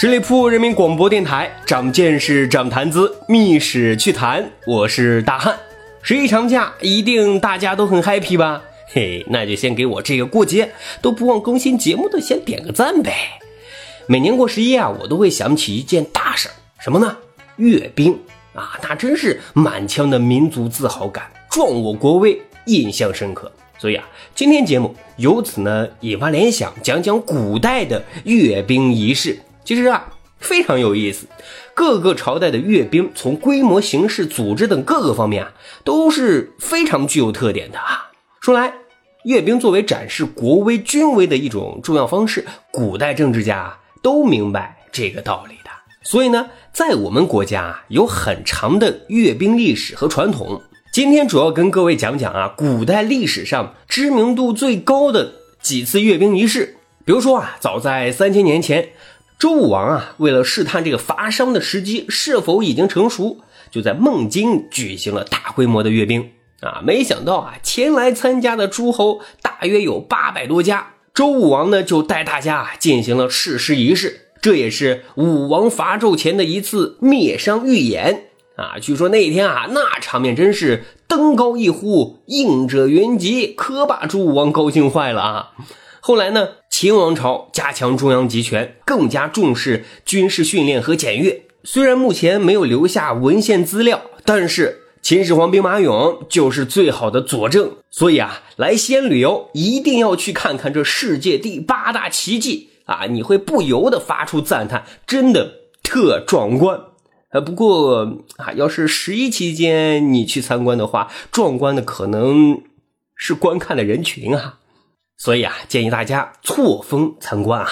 十里铺人民广播电台，长见识，长谈资，密史趣谈。我是大汉。十一长假一定大家都很 happy 吧？嘿，那就先给我这个过节都不忘更新节目的先点个赞呗。每年过十一啊，我都会想起一件大事儿，什么呢？阅兵啊，那真是满腔的民族自豪感，壮我国威，印象深刻。所以啊，今天节目由此呢引发联想，讲讲古代的阅兵仪式。其实啊，非常有意思。各个朝代的阅兵，从规模、形式、组织等各个方面啊，都是非常具有特点的啊。说来，阅兵作为展示国威、军威的一种重要方式，古代政治家都明白这个道理的。所以呢，在我们国家啊，有很长的阅兵历史和传统。今天主要跟各位讲讲啊，古代历史上知名度最高的几次阅兵仪式。比如说啊，早在三千年前。周武王啊，为了试探这个伐商的时机是否已经成熟，就在孟津举行了大规模的阅兵啊。没想到啊，前来参加的诸侯大约有八百多家。周武王呢，就带大家进行了誓师仪式，这也是武王伐纣前的一次灭商预演啊。据说那一天啊，那场面真是登高一呼，应者云集，可把周武王高兴坏了啊。后来呢？秦王朝加强中央集权，更加重视军事训练和检阅。虽然目前没有留下文献资料，但是秦始皇兵马俑就是最好的佐证。所以啊，来西安旅游一定要去看看这世界第八大奇迹啊！你会不由得发出赞叹，真的特壮观。呃，不过啊，要是十一期间你去参观的话，壮观的可能是观看的人群啊。所以啊，建议大家错峰参观啊。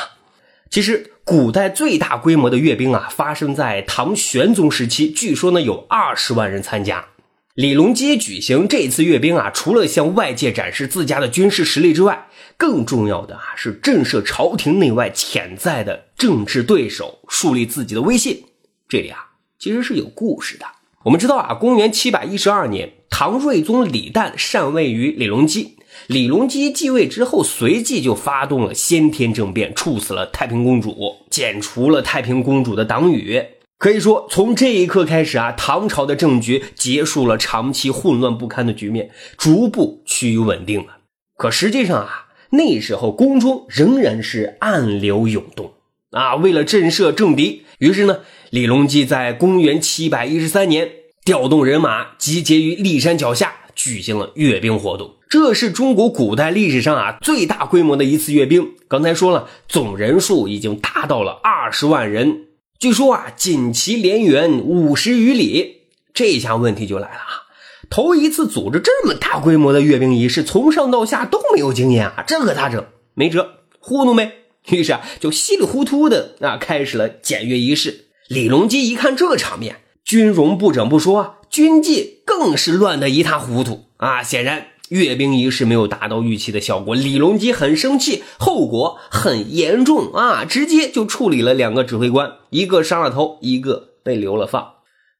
其实，古代最大规模的阅兵啊，发生在唐玄宗时期，据说呢有二十万人参加。李隆基举行这次阅兵啊，除了向外界展示自家的军事实力之外，更重要的啊是震慑朝廷内外潜在的政治对手，树立自己的威信。这里啊，其实是有故事的。我们知道啊，公元七百一十二年，唐睿宗李旦禅位于李隆基。李隆基继位之后，随即就发动了先天政变，处死了太平公主，剪除了太平公主的党羽。可以说，从这一刻开始啊，唐朝的政局结束了长期混乱不堪的局面，逐步趋于稳定了。可实际上啊，那时候宫中仍然是暗流涌动啊。为了震慑政敌，于是呢，李隆基在公元七百一十三年调动人马，集结于骊山脚下。举行了阅兵活动，这是中国古代历史上啊最大规模的一次阅兵。刚才说了，总人数已经达到了二十万人。据说啊，锦旗连援五十余里。这下问题就来了啊，头一次组织这么大规模的阅兵仪式，从上到下都没有经验啊，这可咋整？没辙，糊弄呗。于是啊，就稀里糊涂的啊开始了检阅仪式。李隆基一看这场面，军容不整不说。军纪更是乱得一塌糊涂啊！显然阅兵仪式没有达到预期的效果，李隆基很生气，后果很严重啊！直接就处理了两个指挥官，一个伤了头，一个被留了放。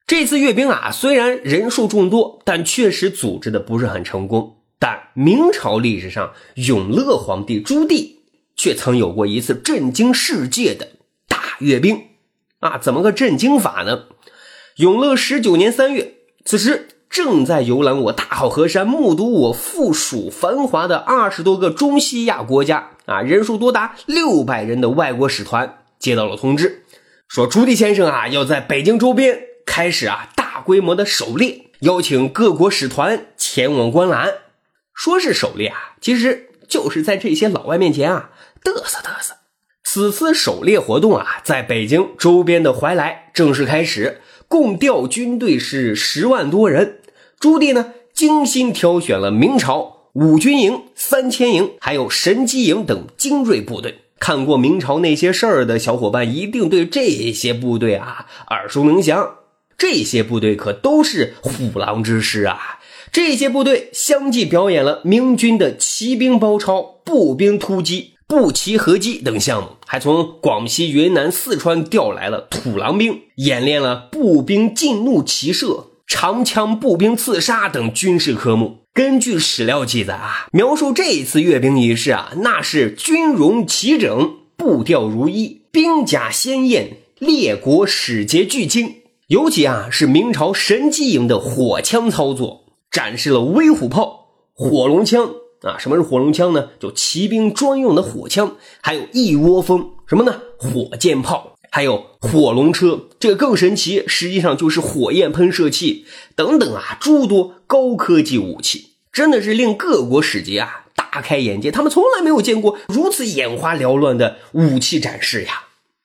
这次阅兵啊，虽然人数众多，但确实组织的不是很成功。但明朝历史上，永乐皇帝朱棣却曾有过一次震惊世界的大阅兵啊！怎么个震惊法呢？永乐十九年三月。此时正在游览我大好河山，目睹我附属繁华的二十多个中西亚国家啊，人数多达六百人的外国使团接到了通知，说朱棣先生啊要在北京周边开始啊大规模的狩猎，邀请各国使团前往观览。说是狩猎啊，其实就是在这些老外面前啊嘚瑟嘚瑟。此次狩猎活动啊，在北京周边的怀来正式开始。共调军队是十万多人，朱棣呢精心挑选了明朝五军营、三千营，还有神机营等精锐部队。看过明朝那些事儿的小伙伴，一定对这些部队啊耳熟能详。这些部队可都是虎狼之师啊！这些部队相继表演了明军的骑兵包抄、步兵突击、步骑合击等项目，还从广西、云南、四川调来了土狼兵，演练了步兵进怒骑射、长枪步兵刺杀等军事科目。根据史料记载啊，描述这一次阅兵仪式啊，那是军容齐整，步调如一，兵甲鲜艳，列国使节俱精。尤其啊，是明朝神机营的火枪操作。展示了威虎炮、火龙枪啊！什么是火龙枪呢？就骑兵专用的火枪，还有一窝蜂什么呢？火箭炮，还有火龙车，这个更神奇，实际上就是火焰喷射器等等啊，诸多高科技武器，真的是令各国使节啊大开眼界。他们从来没有见过如此眼花缭乱的武器展示呀！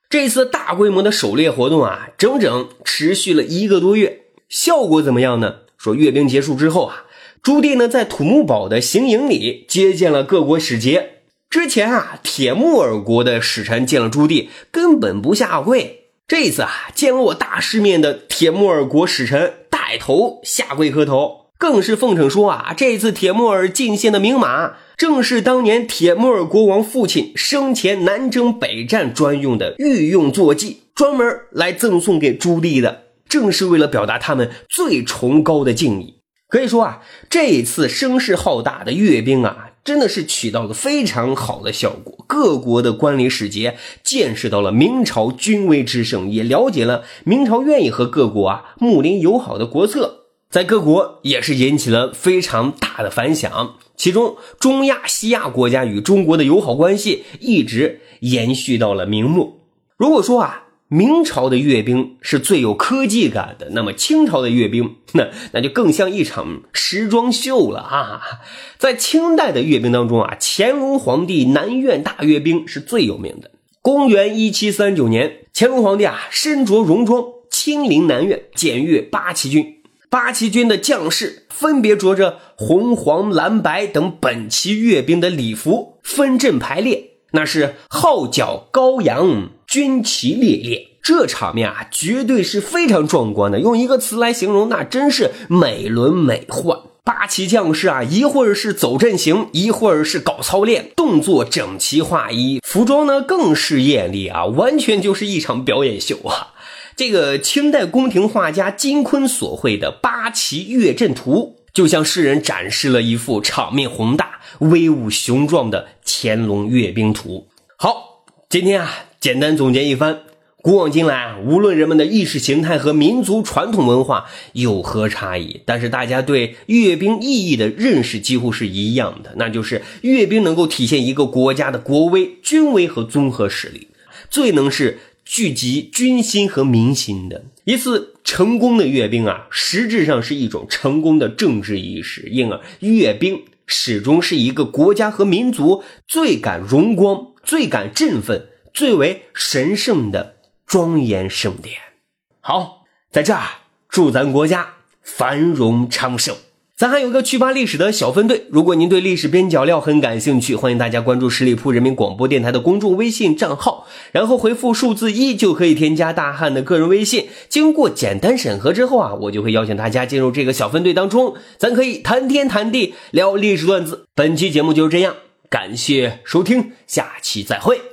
这次大规模的狩猎活动啊，整整持续了一个多月，效果怎么样呢？说阅兵结束之后啊，朱棣呢在土木堡的行营里接见了各国使节。之前啊，铁木尔国的使臣见了朱棣根本不下跪，这次啊，见了我大世面的铁木尔国使臣带头下跪磕头，更是奉承说啊，这次铁木尔进献的名马，正是当年铁木尔国王父亲生前南征北战专用的御用坐骑，专门来赠送给朱棣的。正是为了表达他们最崇高的敬意，可以说啊，这一次声势浩大的阅兵啊，真的是起到了非常好的效果。各国的官吏使节见识到了明朝军威之盛，也了解了明朝愿意和各国啊睦邻友好的国策，在各国也是引起了非常大的反响。其中，中亚、西亚国家与中国的友好关系一直延续到了明末。如果说啊。明朝的阅兵是最有科技感的，那么清朝的阅兵，那 那就更像一场时装秀了啊！在清代的阅兵当中啊，乾隆皇帝南苑大阅兵是最有名的。公元一七三九年，乾隆皇帝啊身着戎装亲临南苑检阅八旗军，八旗军的将士分别着着红、黄、蓝、白等本旗阅兵的礼服，分阵排列。那是号角高扬，军旗猎猎，这场面啊，绝对是非常壮观的。用一个词来形容，那真是美轮美奂。八旗将士啊，一会儿是走阵型，一会儿是搞操练，动作整齐划一，服装呢更是艳丽啊，完全就是一场表演秀啊。这个清代宫廷画家金昆所绘的八旗阅阵图，就向世人展示了一幅场面宏大。威武雄壮的乾隆阅兵图。好，今天啊，简单总结一番。古往今来啊，无论人们的意识形态和民族传统文化有何差异，但是大家对阅兵意义的认识几乎是一样的，那就是阅兵能够体现一个国家的国威、军威和综合实力，最能是聚集军心和民心的一次成功的阅兵啊，实质上是一种成功的政治仪式，因而阅兵。始终是一个国家和民族最感荣光、最感振奋、最为神圣的庄严盛典。好，在这儿祝咱国家繁荣昌盛。咱还有个趣扒历史的小分队，如果您对历史边角料很感兴趣，欢迎大家关注十里铺人民广播电台的公众微信账号，然后回复数字一就可以添加大汉的个人微信。经过简单审核之后啊，我就会邀请大家进入这个小分队当中，咱可以谈天谈地聊历史段子。本期节目就是这样，感谢收听，下期再会。